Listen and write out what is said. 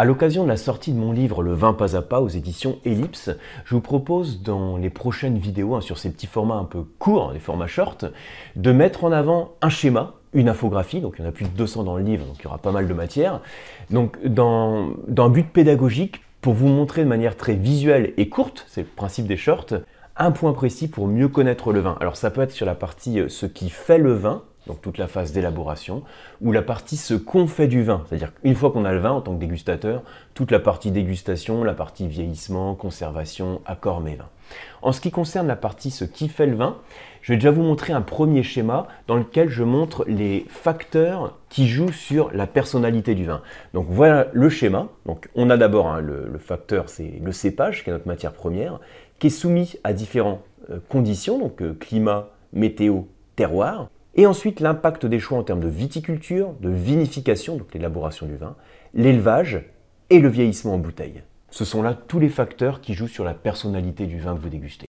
À l'occasion de la sortie de mon livre Le vin pas à pas aux éditions Ellipse, je vous propose dans les prochaines vidéos, hein, sur ces petits formats un peu courts, les formats short, de mettre en avant un schéma, une infographie, donc il y en a plus de 200 dans le livre, donc il y aura pas mal de matière, donc dans, un but pédagogique pour vous montrer de manière très visuelle et courte, c'est le principe des shorts, un point précis pour mieux connaître le vin. Alors ça peut être sur la partie euh, ce qui fait le vin, donc toute la phase d'élaboration, ou la partie ce qu'on fait du vin. C'est-à-dire qu'une fois qu'on a le vin en tant que dégustateur, toute la partie dégustation, la partie vieillissement, conservation, accord mes vins. En ce qui concerne la partie ce qui fait le vin, je vais déjà vous montrer un premier schéma dans lequel je montre les facteurs qui jouent sur la personnalité du vin. Donc voilà le schéma. Donc on a d'abord hein, le, facteur, c'est le cépage, qui est notre matière première, qui est soumis à différentes euh, conditions, donc euh, climat, météo, terroir. Et ensuite, l'impact des choix en termes de viticulture, de vinification, donc l'élaboration du vin, l'élevage et le vieillissement en bouteille. Ce sont là tous les facteurs qui jouent sur la personnalité du vin que vous dégustez.